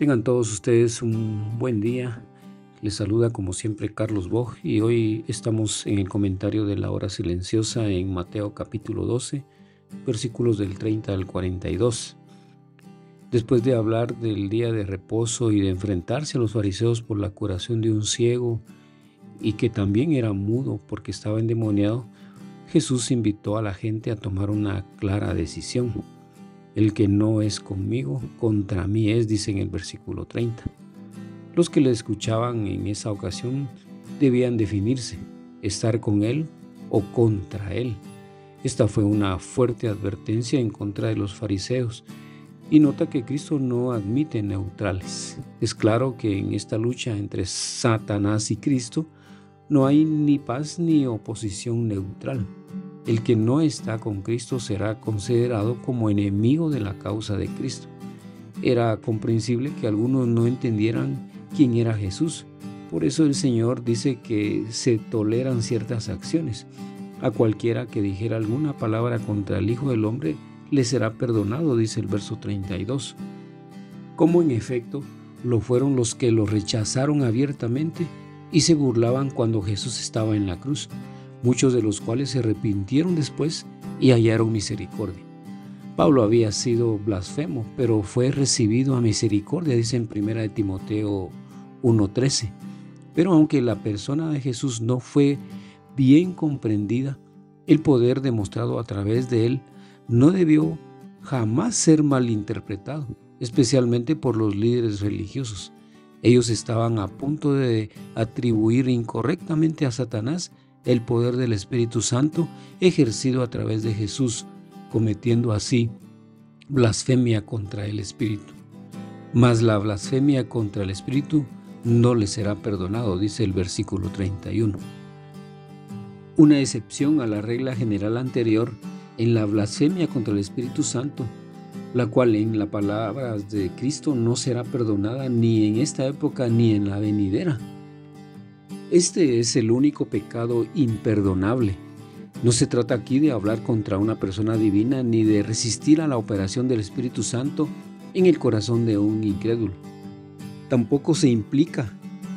Tengan todos ustedes un buen día. Les saluda como siempre Carlos Boj y hoy estamos en el comentario de la hora silenciosa en Mateo capítulo 12, versículos del 30 al 42. Después de hablar del día de reposo y de enfrentarse a los fariseos por la curación de un ciego y que también era mudo porque estaba endemoniado, Jesús invitó a la gente a tomar una clara decisión. El que no es conmigo, contra mí es, dice en el versículo 30. Los que le escuchaban en esa ocasión debían definirse, estar con él o contra él. Esta fue una fuerte advertencia en contra de los fariseos y nota que Cristo no admite neutrales. Es claro que en esta lucha entre Satanás y Cristo no hay ni paz ni oposición neutral. El que no está con Cristo será considerado como enemigo de la causa de Cristo. Era comprensible que algunos no entendieran quién era Jesús. Por eso el Señor dice que se toleran ciertas acciones. A cualquiera que dijera alguna palabra contra el Hijo del Hombre le será perdonado, dice el verso 32. Como en efecto lo fueron los que lo rechazaron abiertamente y se burlaban cuando Jesús estaba en la cruz muchos de los cuales se arrepintieron después y hallaron misericordia. Pablo había sido blasfemo, pero fue recibido a misericordia, dice en 1 Timoteo 1:13. Pero aunque la persona de Jesús no fue bien comprendida, el poder demostrado a través de él no debió jamás ser malinterpretado, especialmente por los líderes religiosos. Ellos estaban a punto de atribuir incorrectamente a Satanás el poder del Espíritu Santo ejercido a través de Jesús, cometiendo así blasfemia contra el Espíritu. Mas la blasfemia contra el Espíritu no le será perdonado, dice el versículo 31. Una excepción a la regla general anterior en la blasfemia contra el Espíritu Santo, la cual en la palabra de Cristo no será perdonada ni en esta época ni en la venidera. Este es el único pecado imperdonable. No se trata aquí de hablar contra una persona divina ni de resistir a la operación del Espíritu Santo en el corazón de un incrédulo. Tampoco se implica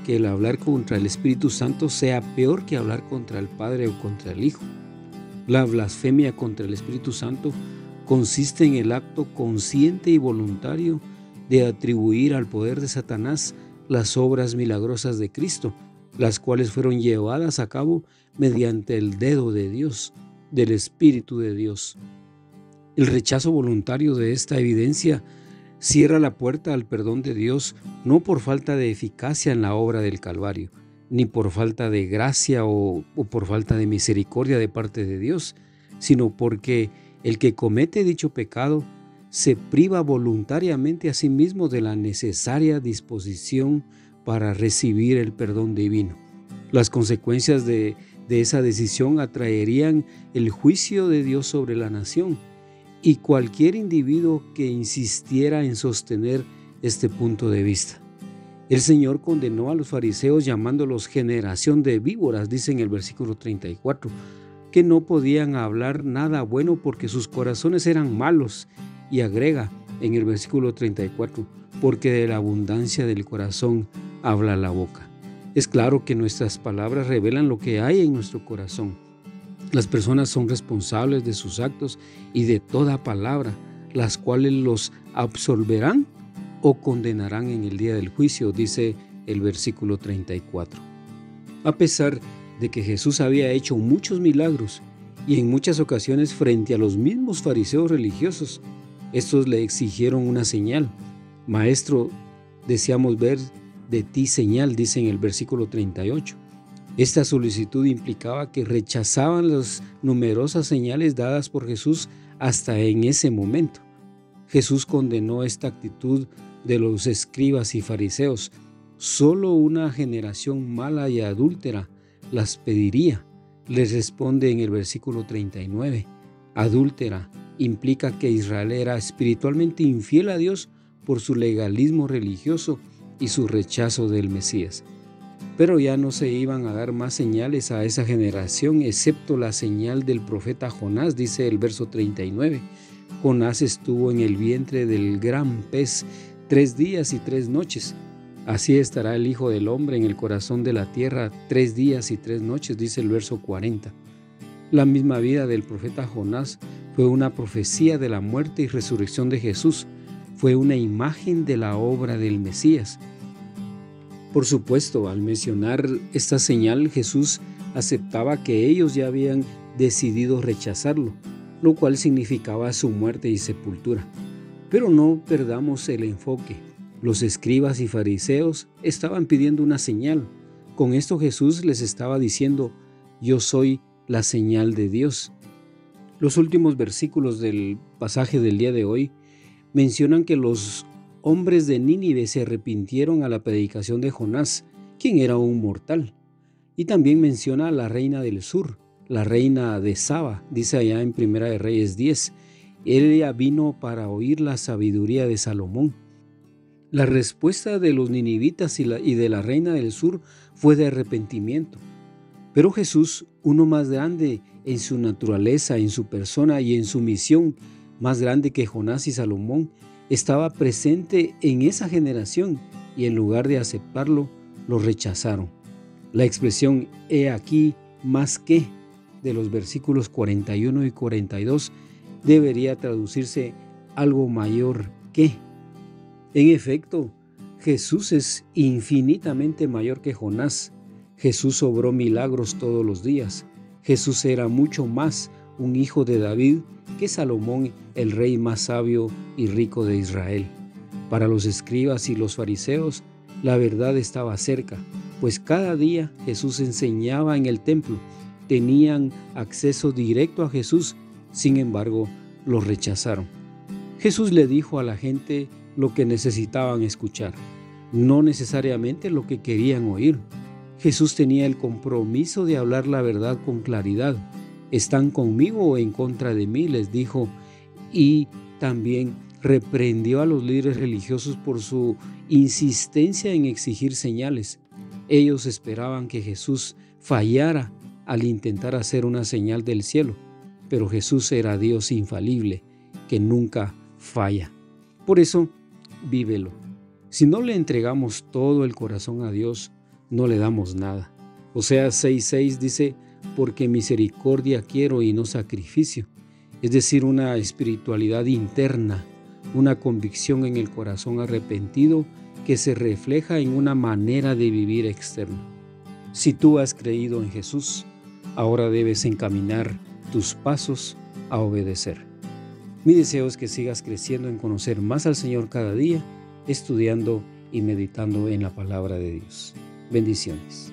que el hablar contra el Espíritu Santo sea peor que hablar contra el Padre o contra el Hijo. La blasfemia contra el Espíritu Santo consiste en el acto consciente y voluntario de atribuir al poder de Satanás las obras milagrosas de Cristo las cuales fueron llevadas a cabo mediante el dedo de Dios, del Espíritu de Dios. El rechazo voluntario de esta evidencia cierra la puerta al perdón de Dios no por falta de eficacia en la obra del Calvario, ni por falta de gracia o, por falta de misericordia de parte de Dios, sino porque el que comete dicho pecado se priva voluntariamente a sí mismo de la necesaria disposición para recibir el perdón divino. Las consecuencias de, esa decisión atraerían el juicio de Dios sobre la nación y cualquier individuo que insistiera en sostener este punto de vista. El Señor condenó a los fariseos llamándolos generación de víboras, dice en el versículo 34, que no podían hablar nada bueno porque sus corazones eran malos. Y agrega en el versículo 34, porque de la abundancia del corazón habla la boca. Es claro que nuestras palabras revelan lo que hay en nuestro corazón. Las personas son responsables de sus actos y de toda palabra, las cuales los absolverán o condenarán en el día del juicio, dice el versículo 34. A pesar de que Jesús había hecho muchos milagros y en muchas ocasiones frente a los mismos fariseos religiosos, estos le exigieron una señal. Maestro, deseamos ver de ti señal, dice en el versículo 38. Esta solicitud implicaba que rechazaban las numerosas señales dadas por Jesús hasta en ese momento. Jesús condenó esta actitud de los escribas y fariseos. Solo una generación mala y adúltera las pediría. Les responde en el versículo 39. Adúltera implica que Israel era espiritualmente infiel a Dios por su legalismo religioso y su rechazo del Mesías. Pero ya no se iban a dar más señales a esa generación, excepto la señal del profeta Jonás, dice el verso 39. Jonás estuvo en el vientre del gran pez tres días y tres noches. Así estará el Hijo del Hombre en el corazón de la tierra tres días y tres noches, dice el verso 40. La misma vida del profeta Jonás fue una profecía de la muerte y resurrección de Jesús, fue una imagen de la obra del Mesías. Por supuesto, al mencionar esta señal, Jesús aceptaba que ellos ya habían decidido rechazarlo, lo cual significaba su muerte y sepultura. Pero no perdamos el enfoque. Los escribas y fariseos estaban pidiendo una señal. Con esto Jesús les estaba diciendo, yo soy la señal de Dios. Los últimos versículos del pasaje del día de hoy mencionan que los hombres de Nínive se arrepintieron a la predicación de Jonás, quien era un mortal. Y también menciona a la reina del sur, la reina de Saba, dice allá en Primera de Reyes 10. Ella vino para oír la sabiduría de Salomón. La respuesta de los ninivitas y, y de la reina del sur fue de arrepentimiento. Pero Jesús, uno más grande en su naturaleza, en su persona y en su misión, más grande que Jonás y Salomón, estaba presente en esa generación y en lugar de aceptarlo, lo rechazaron. La expresión he aquí más que de los versículos 41 y 42 debería traducirse algo mayor que. En efecto, Jesús es infinitamente mayor que Jonás. Jesús obró milagros todos los días. Jesús era mucho más un hijo de David que Salomón, el rey más sabio y rico de Israel. Para los escribas y los fariseos, la verdad estaba cerca, pues cada día Jesús enseñaba en el templo. Tenían acceso directo a Jesús, sin embargo, los rechazaron. Jesús le dijo a la gente lo que necesitaban escuchar, no necesariamente lo que querían oír. Jesús tenía el compromiso de hablar la verdad con claridad, ¿Están conmigo o en contra de mí? les dijo. Y también reprendió a los líderes religiosos por su insistencia en exigir señales. Ellos esperaban que Jesús fallara al intentar hacer una señal del cielo, pero Jesús era Dios infalible, que nunca falla. Por eso, vívelo. Si no le entregamos todo el corazón a Dios, no le damos nada. O sea, 6.6 dice, porque misericordia quiero y no sacrificio, es decir, una espiritualidad interna, una convicción en el corazón arrepentido que se refleja en una manera de vivir externa. Si tú has creído en Jesús, ahora debes encaminar tus pasos a obedecer. Mi deseo es que sigas creciendo en conocer más al Señor cada día, estudiando y meditando en la palabra de Dios. Bendiciones.